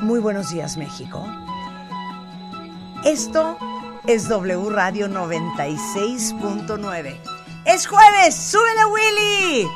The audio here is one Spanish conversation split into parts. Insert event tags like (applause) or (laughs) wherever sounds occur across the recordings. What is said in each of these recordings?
Muy buenos días, México. Esto es W Radio 96.9. ¡Es jueves! ¡Súbele, Willy!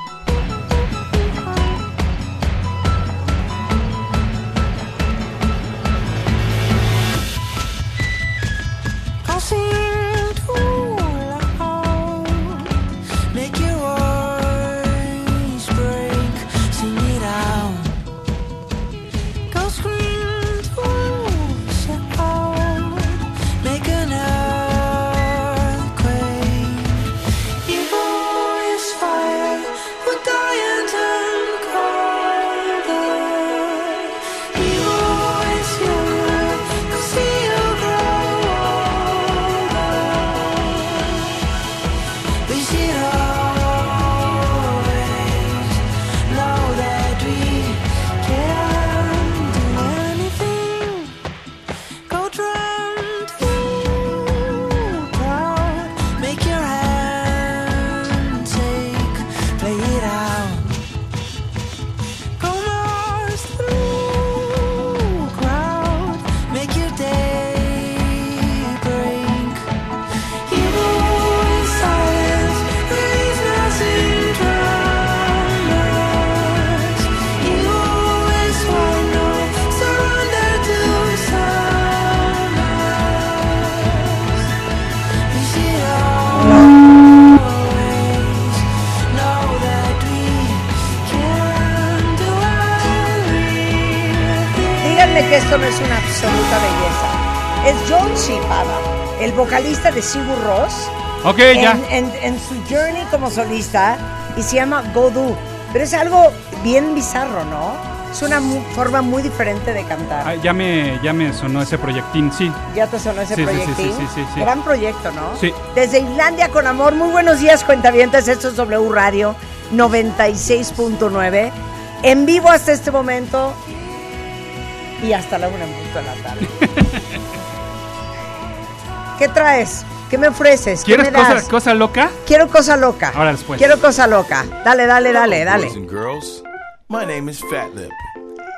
Es John Shipaba, el vocalista de Sigur Ross. Ok, en, ya. en- en su journey como solista y se llama Godú. Pero es algo bien bizarro, ¿no? Es una forma muy diferente de cantar. Ah, ya, me, ya me sonó ese proyectín, sí. Ya te sonó ese Sí, proyectín. sí, sí, sí. Gran proyecto, ¿no? Sí. Desde Islandia con amor. Muy buenos días, cuentavientes. Esto es W Radio 96.9. En vivo hasta este momento y hasta la una en punto de la tarde. (laughs) ¿Qué traes? ¿Qué me ofreces? ¿Qué ¿Quieres me das? cosa, cosa loca? Quiero cosa loca. Ahora después. Quiero cosa loca. Dale, dale, dale, dale. Boys and girls, my name is Fat Lip,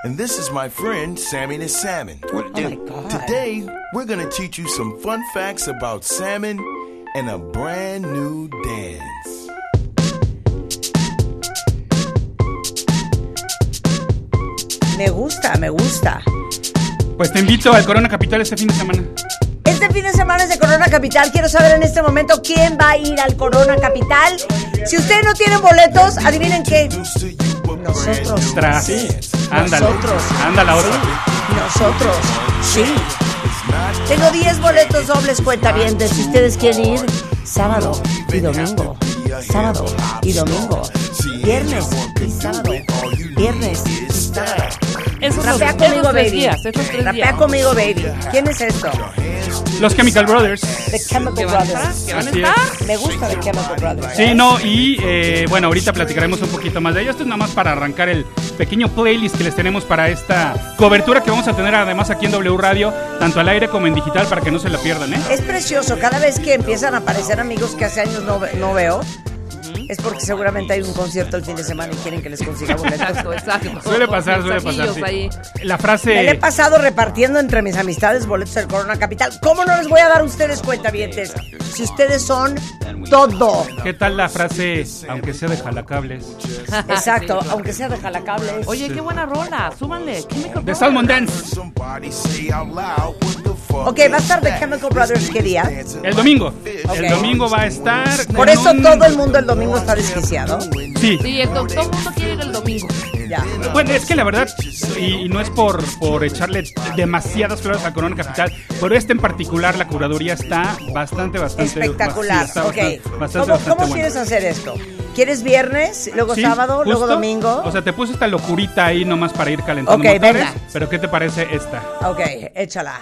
and this is my friend Sammy the Salmon. Oh my God. Today, we're gonna teach you some fun facts about salmon and a brand new dance. Me gusta, me gusta. Pues te invito al Corona Capital este fin de semana. Este fin de semana es de Corona Capital. Quiero saber en este momento quién va a ir al Corona Capital. Si ustedes no tienen boletos, adivinen qué. Nosotros. Sí. Ándale. Nosotros. Anda la otra. Nosotros. Sí. Tengo 10 boletos dobles cuentavientes. Si ustedes quieren ir, sábado y domingo. Sábado y domingo. Viernes y sábado. Viernes y sábado. Esos Rapea esos conmigo, tres baby. días, esos tres Rapea días. conmigo, baby. ¿Quién es esto? Los Chemical Brothers. The Chemical. Brothers. ¿Que van a Así estar? Me gusta The Chemical Brothers. Sí, no, y eh, bueno, ahorita platicaremos un poquito más de ello. Esto es nada más para arrancar el pequeño playlist que les tenemos para esta cobertura que vamos a tener además aquí en W Radio, tanto al aire como en digital, para que no se la pierdan, ¿eh? Es precioso, cada vez que empiezan a aparecer amigos que hace años no, no veo, es porque seguramente hay un concierto el fin de semana y quieren que les consiga boletos. Exacto, exacto. Suele pasar, suele pasar. Sí. La Me frase. la he pasado repartiendo entre mis amistades boletos del Corona Capital. ¿Cómo no les voy a dar a ustedes cuentavientes? Si ustedes son todo. ¿Qué tal la frase, aunque sea de jalacables? Exacto, Sí. aunque sea de jalacables. Oye, qué buena rola. Súbanle. Chemical De. Salmon Dance. Ok, va a estar The Chemical Brothers, ¿qué día? El domingo. El domingo va a estar. Por eso un- todo el mundo el domingo está desquiciado. Sí. Sí, el do- todo el mundo quiere ir el domingo. Ya. Bueno, es que la verdad, y, y no es por, por echarle demasiadas flores al Corona Capital, Pero este en particular, la curaduría está bastante, bastante... Espectacular. sí, está ok. bastante, bastante, ¿Cómo, bastante cómo bueno. quieres hacer esto? ¿Quieres viernes, luego Sí, sábado, luego domingo? O sea, te puse esta locurita ahí nomás para ir calentando Ok, motores. venga. Pero ¿qué te parece esta? ok, échala.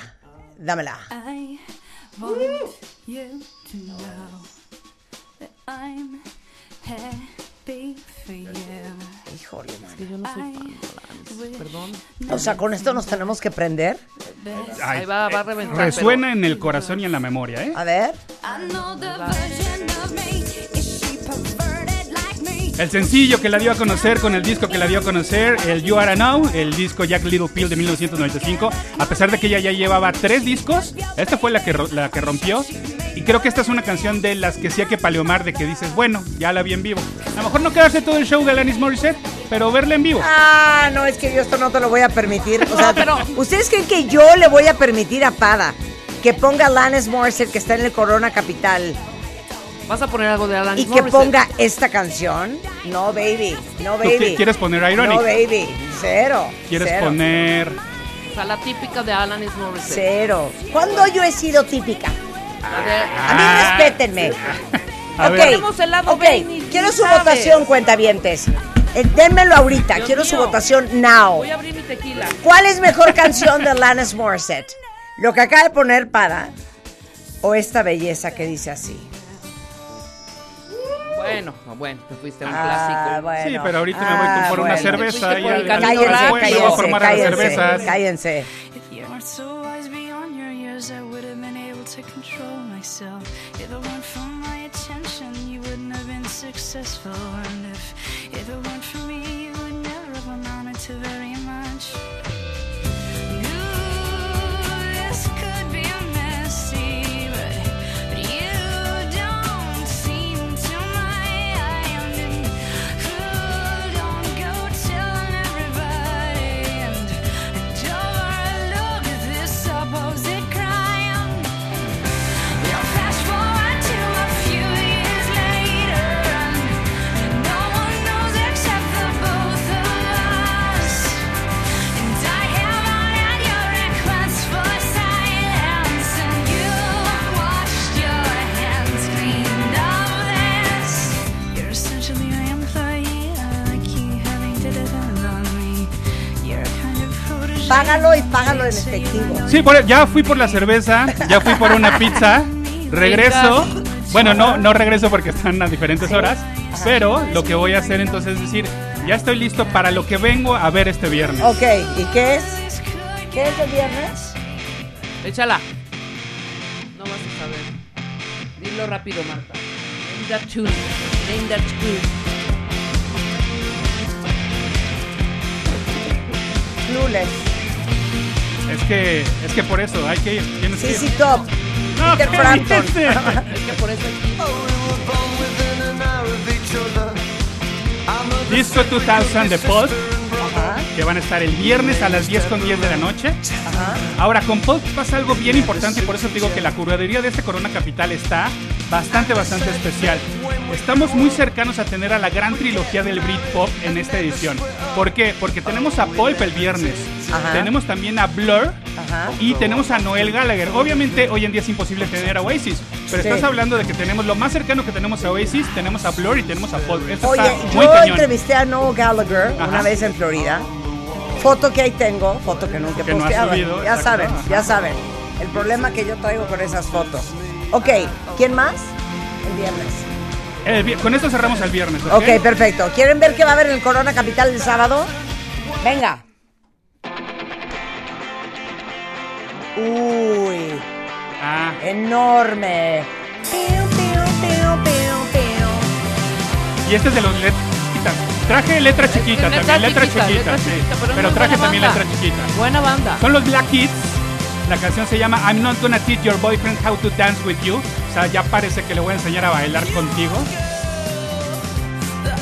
Dámela. I want you to know that I'm happy for you. Híjole, man. Que yo no soy fan de Alanis, Perdón. O sea, con esto nos tenemos que prender. Ay, Ahí va, va a reventar. Resuena en el corazón y en la memoria, ¿eh? A ver. I know the version of me. El sencillo que la dio a conocer con el disco que la dio a conocer, el You Are Now, el disco Jack Little Pill de 1995. A pesar de que ella ya llevaba tres discos, esta fue la que, la que rompió. Y creo que esta es una canción de las que sí hay que paleomar, de que dices, bueno, ya la vi en vivo. A lo mejor no quedarse todo el show de Alanis Morissette, pero verla en vivo. Ah, no, es que yo esto no te lo voy a permitir. O (laughs) sea, pero- ¿ustedes creen que yo le voy a permitir a Pada que ponga Alanis Morissette que está en el Corona Capital ¿Vas a poner algo de Alanis y que Morissette? ponga esta canción? No, baby. No, ¿Tú qui- baby. quieres poner Ironic? No, baby. Cero. ¿Quieres cero, poner... O sea, la típica de Alanis Morissette. Cero. ¿Cuándo yo he sido típica? A ver, A mí Ah. respétenme. (laughs) A ok, ver. El lado Quiero su sabes. votación, cuentavientes. Eh, Dénmelo ahorita. Dios Quiero su votación now. voy a abrir mi tequila. ¿Cuál es mejor canción de Alanis Morissette? ¿Lo que acaba de poner para o esta belleza que dice así? Bueno, bueno, te fuiste a un Ah, clásico. bueno. Sí, pero ahorita me voy con- por una bueno. cerveza Fuiste y por el ya- camino Cállense, rápido. me voy a cállense, formar a las cállense, cervezas. cállense. If Págalo y págalo en efectivo. Sí, por- ya fui por la cerveza, ya fui por una pizza, (laughs) regreso. Bueno, no, no regreso porque están a diferentes horas, pero lo que voy a hacer entonces es decir, ya estoy listo para lo que vengo a ver este viernes. Ok, ¿y qué es? ¿Qué es el viernes? Échala. No vas a saber. Dilo rápido, Marta. Name that tune. Name that tune. Clueless. Es que, es que por eso hay que ir. Tienes que ir. CC Top. No, Peter ¿qué Frampton. (laughs) Es que por eso. Disco 2000 de Ajá, que van a estar el viernes a las 10 con 10 de la noche. ajá. Ahora, con Pulp pasa algo bien importante y por eso te digo que la curaduría de este Corona Capital está bastante, bastante especial. Estamos muy cercanos a tener a la gran trilogía del Britpop en esta edición. ¿Por qué? Porque tenemos a Pulp el viernes, Ajá. tenemos también a Blur Ajá. y tenemos a Noel Gallagher. Obviamente hoy en día es imposible tener a Oasis, pero Sí. estás hablando de que tenemos lo más cercano que tenemos a Oasis, tenemos a Blur y tenemos a Pulp. Esto Oye, yo cañón. entrevisté a Noel Gallagher una Ajá. vez en Florida. Foto que ahí tengo, foto que nunca he Que no has posteado. subido, ya saben, ya saben. El problema que yo traigo con esas fotos. Ok, ¿quién más? El viernes. El con esto cerramos el viernes. ¿ok? Ok, perfecto. ¿Quieren ver qué va a haber en el Corona Capital el sábado? Venga. Uy, Ah, enorme. Piu, piu, piu, piu, piu. y este es de los letras chiquitas. Traje letra chiquita Letra también, letra chiquita, chiquita, letra sí. chiquita, pero traje también banda. letra chiquita. Buena banda. Son los Black Kids. La canción se llama I'm not gonna teach your boyfriend how to dance with you. O sea, ya parece que le voy a enseñar a bailar contigo.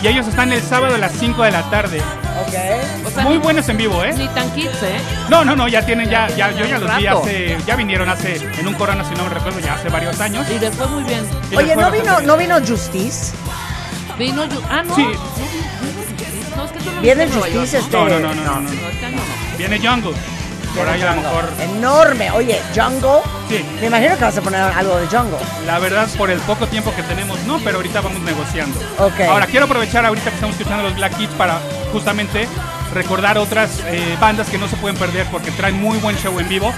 Y ellos están el sábado a las 5 de la tarde. Ok. O sea, Muy ni- buenos en vivo, ¿eh? Ni tan kids, ¿eh? No, no, no, ya tienen, ya, ya, yo ya los vi hace, ya vinieron hace, en un corona, si no me recuerdo, ya hace varios años. Y después muy bien. Y Oye, ¿no vino, bien. ¿no vino Justice? Vino. Ah, no. Sí. No, no, es que tú no Viene Justice este... No, no, no, no, no, no. ¿no? No, año no. Viene Jungle. Por ahí a lo mejor. Enorme. Oye, Jungle. Sí. Me imagino que vas a poner algo de Jungle. La verdad, por el poco tiempo que tenemos, no, pero ahorita vamos negociando. Ok. Ahora, quiero aprovechar ahorita que estamos escuchando los Black Kids para justamente recordar otras eh, bandas que no se pueden perder porque traen muy buen show en vivo.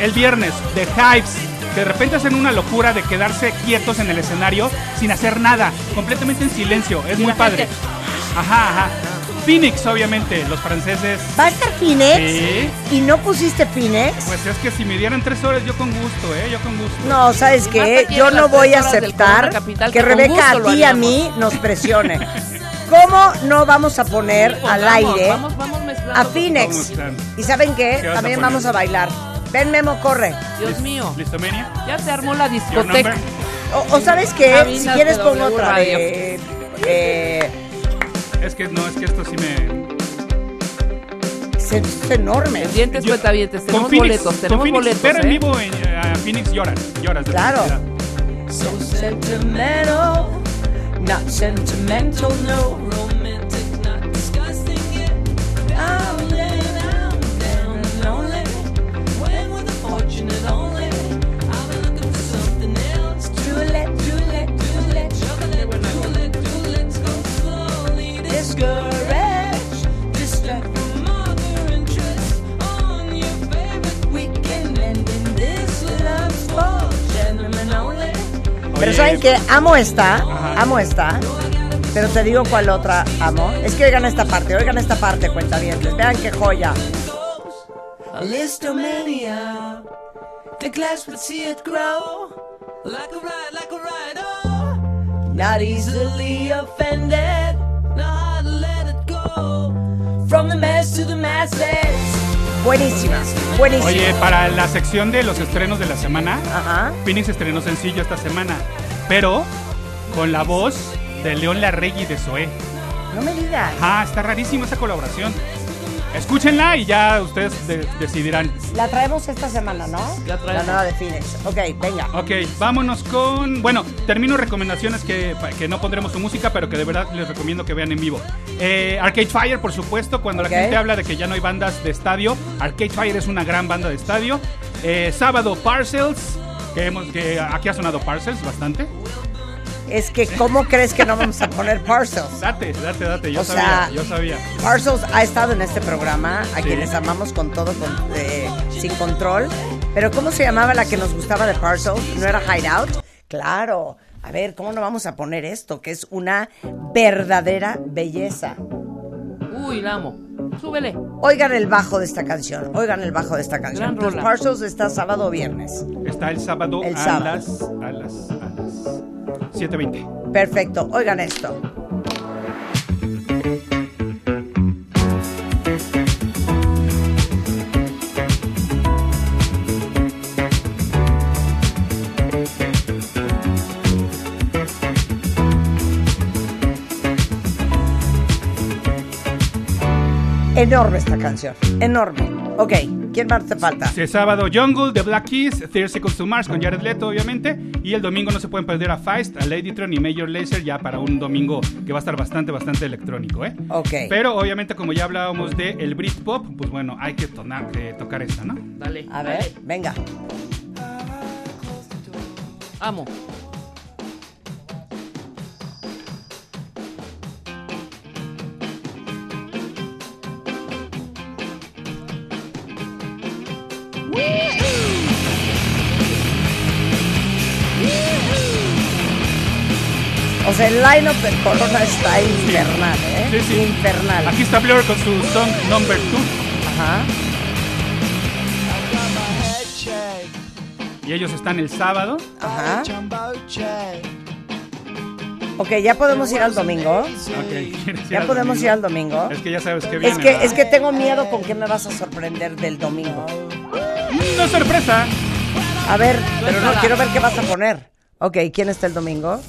El viernes, The Hives, que de repente hacen una locura de quedarse quietos en el escenario sin hacer nada, completamente en silencio. Es muy padre. Ajá, ajá. Phoenix, obviamente, los franceses. ¿Va a estar Phoenix? Sí. ¿Y no pusiste Phoenix? Pues es que si me dieran tres horas, yo con gusto, ¿eh? Yo con gusto. No, ¿sabes qué? Yo no voy a aceptar Capital, que que Rebeca a ti y a mí nos (laughs) presione. ¿Cómo no vamos a poner al aire Vamos, vamos mezclando. a Phoenix? ¿Y saben qué? ¿Qué vas a También vamos a bailar. Ven, Memo, corre. Dios mío. ¿Listo, Menia? Ya se armó la discoteca. O, o ¿sabes qué? Cabinas Si quieres pongo otra Radio. de... eh, Es que no, es que esto sí me. es, es enorme. Pendientes, Yo- cuentavientes. con Tenemos Phoenix, boletos, con tenemos Phoenix, boletos. Ver en ¿eh? vivo en, eh, a Phoenix lloras, lloras de Claro. felicidad. So sentimental, not sentimental, no. Romantic, not disgusting yet. I'm Pero ¿saben qué? Amo esta, amo esta. Pero te digo cuál otra amo. Es que oigan esta parte, oigan esta parte, cuenta bien. Vean qué joya. Listomania. The glass would see it grow. Like a ride, like a ride, oh. Not easily offended. Masses. Buenísima, buenísima. Oye, para la sección de los estrenos de la semana, Ajá. Phoenix estrenó sencillo esta semana, pero con la voz de León Larregui de Zoé. No me digas. Ajá, está rarísima esa colaboración. Escúchenla y ya ustedes de- decidirán. La traemos esta semana, ¿no? La traemos. nueva de Phoenix. Ok, venga. Ok, vámonos con. Bueno, termino recomendaciones que, que no pondremos su música, pero que de verdad les recomiendo que vean en vivo. Eh, Arcade Fire, por supuesto, cuando Ok. la gente habla de que ya no hay bandas de estadio, Arcade Fire es una gran banda de estadio. Eh, sábado, Parcels, que, hemos, que aquí ha sonado Parcels bastante. Es que, ¿cómo crees que no vamos a poner Parcels? Date, date, date, yo O sabía, sea, yo sabía. Parcels ha estado en este programa, a Sí. quienes amamos con todo, con- eh, sin control. Pero, ¿cómo se llamaba la que nos gustaba de Parcels? ¿No era Hideout? Claro. A ver, ¿cómo no vamos a poner esto? Que es una verdadera belleza. Uy, la amo. Súbele. Oigan el bajo de esta canción. Oigan el bajo de esta canción. Los. Parcels está sábado o viernes. Está el sábado, El a, sábado. las a las a las 7:20. Perfecto. Oigan esto. Enorme esta canción. Enorme. Ok, ¿quién más te falta? Sí, sábado Jungle, The Black Keys, 30 Seconds to Mars con Jared Leto, obviamente. Y el domingo no se pueden perder a Feist, a Ladytron y Major Lazer ya para un domingo que va a estar bastante, bastante electrónico, ¿eh? Ok. Pero obviamente como ya hablábamos de el Britpop, pues bueno, hay que tonar, que tocar esa, ¿no? Dale. A dale. ver, venga. Amo. O sea, el line-up Corona está infernal, ¿eh? Sí, sí. Infernal. Aquí está Blur con su song Number 2. Ajá. Y ellos están el sábado. Ajá. Ok, ya podemos ir al domingo. Ok, ¿quieres ir Ya al podemos domingo? ir al domingo. Es que ya sabes que viene. Es que, ¿verdad? es que tengo miedo con qué me vas a sorprender del domingo. No es sorpresa. A ver, pero no, quiero ver qué vas a poner. Ok, ¿quién está el domingo?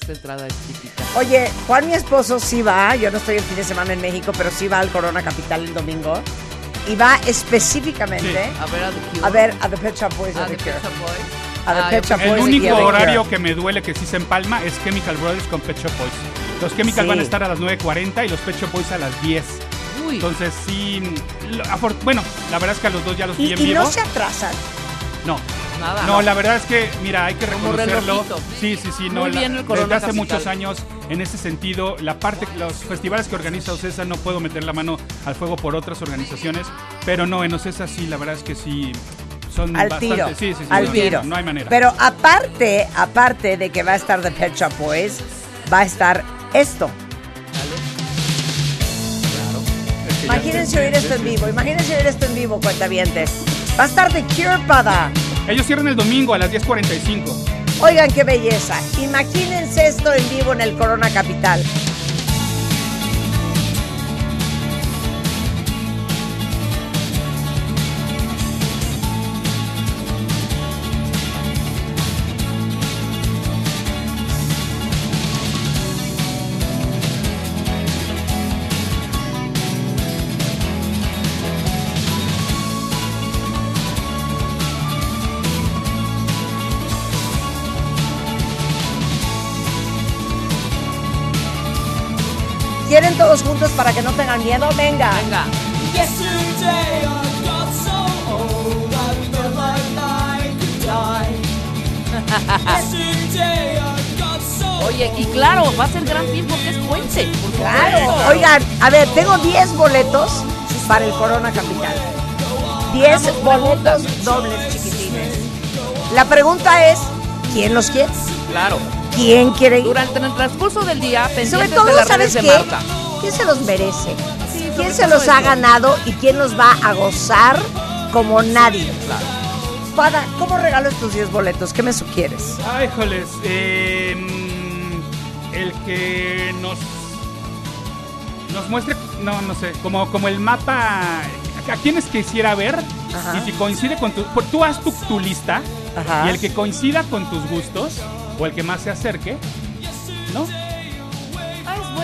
Esta entrada es típica. Oye, Juan, mi esposo, sí va. Yo no estoy el fin de semana en México, pero sí va al Corona Capital el domingo. Y va específicamente A ver a The Cure. a ver a The Pet Shop Boys of The the Cure. Pet Shop Boys. A The Ah, Pet Shop El Boys y único a horario que me duele que sí se empalma es Chemical Brothers con Pet Shop Boys. Los Chemical Sí. van a estar a las 9.40 y los Pet Shop Boys a las 10. Uy. Entonces sí, lo- bueno, la verdad es que a los dos ya los vi Y, en y no se atrasan. No, Nada. no, la verdad es que, mira, hay que reconocerlo. Sí, sí, sí, no. Muy la- bien el Corona desde hace Capital. muchos años, en ese sentido, la parte, los festivales que organiza OCESA, no puedo meter la mano al fuego por otras organizaciones, pero no, en OCESA sí, la verdad es que sí, son Al bastante. tiro. sí, sí, sí, al no, tiro. No hay manera. Pero aparte, aparte de que va a estar The Pet Shop Boys, va a estar esto. Imagínense oír esto en vivo. Imagínense oír esto en vivo, cuentavientes. Va a estar The Cure, pada. Ellos cierran el domingo a las 10.45. Oigan qué belleza. Imagínense esto en vivo en el Corona Capital. ¿Quieren todos juntos para que no tengan miedo? Venga. (laughs) Oye, y claro, va a ser gran fin porque es puente. Claro. Oigan, a ver, tengo 10 boletos para el Corona Capital. 10 boletos dobles chiquitines. La pregunta es, ¿quién los quiere? Claro. ¿Quién quiere ir? Durante el transcurso del día, pendientes sobre de todo, las ¿sabes redes de qué? Marta. ¿Quién se los merece? ¿Quién se los ha ganado y quién los va a gozar como nadie? Pada, ¿cómo regalo estos 10 boletos? ¿Qué me sugieres? Ay, joles, eh, mm, el que nos nos muestre, no, no sé, como, como el mapa, a quienes quisiera ver Ajá. y si coincide con tu, tú haz tu, tu lista Ajá. y el que coincida con tus gustos o el que más se acerque, ¿no?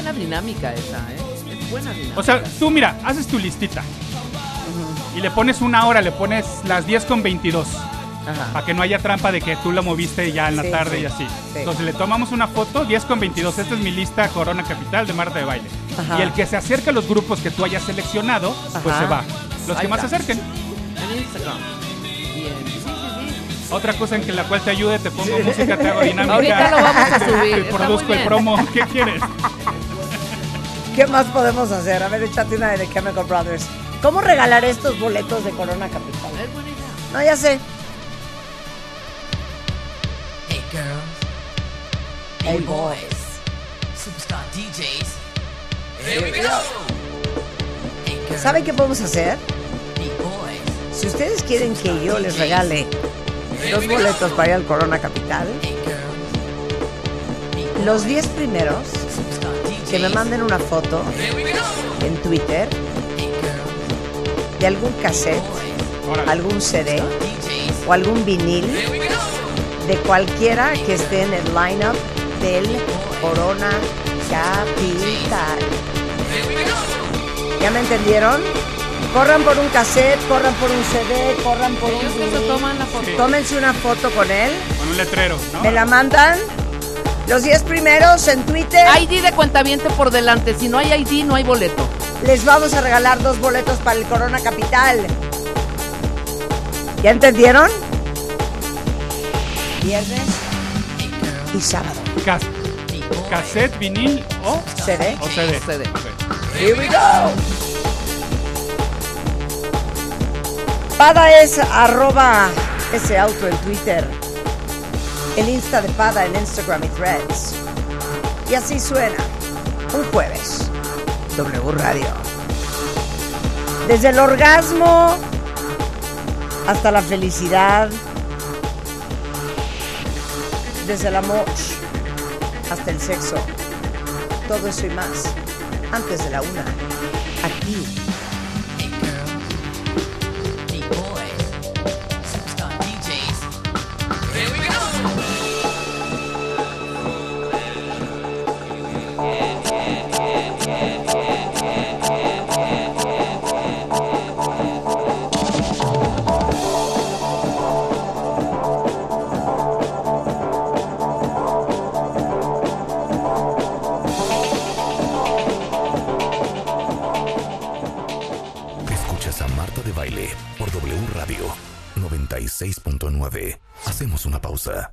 Buena dinámica esa, ¿eh? Es buena dinámica. O sea, tú mira, haces tu listita y le pones una hora, le pones las 10 con 22. Ajá. Para que no haya trampa de que tú la moviste ya en la Sí, tarde sí, y así. sí. Entonces le tomamos una foto, 10 con 22. Esta es mi lista Corona Capital de Marta de Baile. Ajá. Y el que se acerque a los grupos que tú hayas seleccionado, pues Ajá. se va. Los Ahí que más se acerquen. en Instagram. Otra cosa en que la cual te ayude, te pongo música, te hago dinámica. Ahorita lo vamos a (laughs) subir, Te está produzco el promo. ¿Qué quieres? (laughs) ¿Qué más podemos hacer? A ver, échate una de The Chemical Brothers. ¿Cómo regalar estos boletos de Corona Capital? Es buena idea. No, ya sé. Hey girls, Hey, boys. superstar DJs. Here we go. ¿Saben qué podemos hacer? Si ustedes quieren que yo les regale dos boletos para ir al Corona Capital, los 10 primeros. Que me manden una foto en Twitter de algún cassette, algún CD o algún vinil de cualquiera que esté en el lineup del Corona Capital. ¿Ya me entendieron? Corran por un cassette, corran por un CD, corran por un vinil. toman la foto. Tómense una foto con él, Con un letrero, ¿no? me la mandan. Los 10 primeros en Twitter. ID de cuentaviente por delante. Si no hay ID, no hay boleto. Les vamos a regalar dos boletos para el Corona Capital. ¿Ya entendieron? Viernes y sábado. Cas- cassette, vinil o, CD. o CD. Here we go. Pada es arroba ese auto en Twitter. El Insta de Pada en Instagram y Threads. Y así suena. Un jueves. W Radio. Desde el orgasmo hasta la felicidad. Desde el amor hasta el sexo. Todo eso y más. Antes de la una. Aquí. Arthur.